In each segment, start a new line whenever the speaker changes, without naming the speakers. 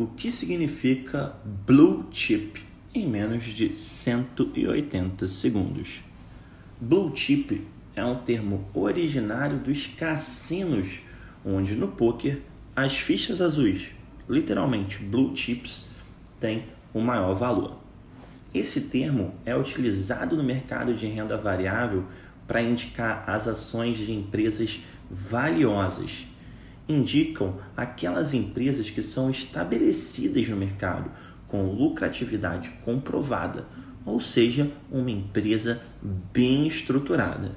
o que significa blue chip em menos de 180 segundos. Blue chip é um termo originário dos cassinos, onde no poker as fichas azuis, literalmente blue chips, têm o maior valor. Esse termo é utilizado no mercado de renda variável para indicar as ações de empresas valiosas. Indicam aquelas empresas que são estabelecidas no mercado com lucratividade comprovada, ou seja, uma empresa bem estruturada.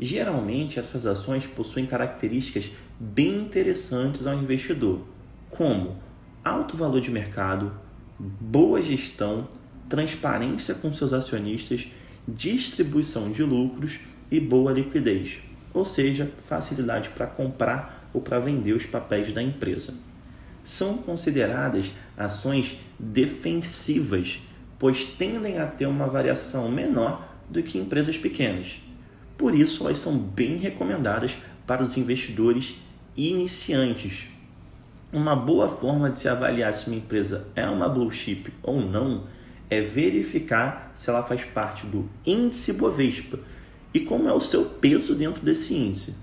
Geralmente, essas ações possuem características bem interessantes ao investidor, como alto valor de mercado, boa gestão, transparência com seus acionistas, distribuição de lucros e boa liquidez, ou seja, facilidade para comprar ou para vender os papéis da empresa. São consideradas ações defensivas, pois tendem a ter uma variação menor do que empresas pequenas. Por isso, elas são bem recomendadas para os investidores iniciantes. Uma boa forma de se avaliar se uma empresa é uma blue chip ou não é verificar se ela faz parte do índice Bovespa e como é o seu peso dentro desse índice.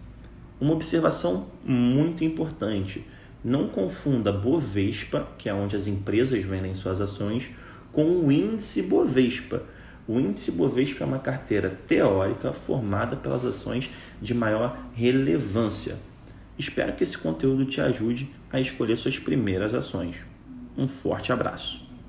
Uma observação muito importante: não confunda Bovespa, que é onde as empresas vendem suas ações, com o índice Bovespa. O índice Bovespa é uma carteira teórica formada pelas ações de maior relevância. Espero que esse conteúdo te ajude a escolher suas primeiras ações. Um forte abraço.